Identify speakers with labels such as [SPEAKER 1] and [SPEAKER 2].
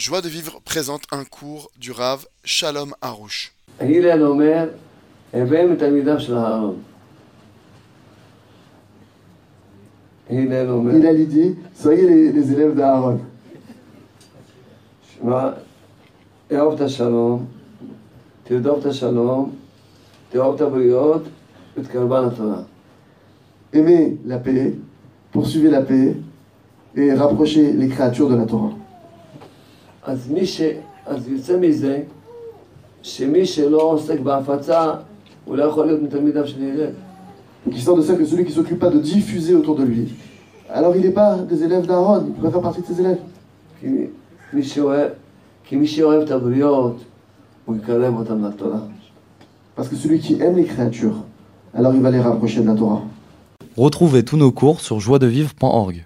[SPEAKER 1] Joie de vivre présente un cours du Rav Shalom Harouche.
[SPEAKER 2] הלל אומר, הווי מתלמידיו של אהרון. הלל אומר,
[SPEAKER 3] Il a dit, soyez les, les élèves d'Aaron.
[SPEAKER 2] שמע, אהוב את השלום, תרדוף את השלום, תאהוב את הבריות ותקרבן לתורה.
[SPEAKER 3] Aimez la paix, poursuivez la paix et rapprochez les créatures de la Torah.
[SPEAKER 2] אז מי ש... אז יוצא מזה, שמי שלא עוסק בהפצה, הוא לא יכול להיות מתלמידיו של הלל.
[SPEAKER 3] Donc il sort de ça que celui qui ne s'occupe pas de diffuser autour de lui, alors il n'est pas des élèves d'Aaron, il peut pas faire partie de ses élèves.
[SPEAKER 2] כי מי שאוהב, כי מי שאוהב את הבריות, הוא יקרב אותם לתורה.
[SPEAKER 3] Parce que celui qui aime les créatures, alors il va les rapprocher de la Torah.
[SPEAKER 4] Retrouvez tous nos cours sur joiedevivre.org.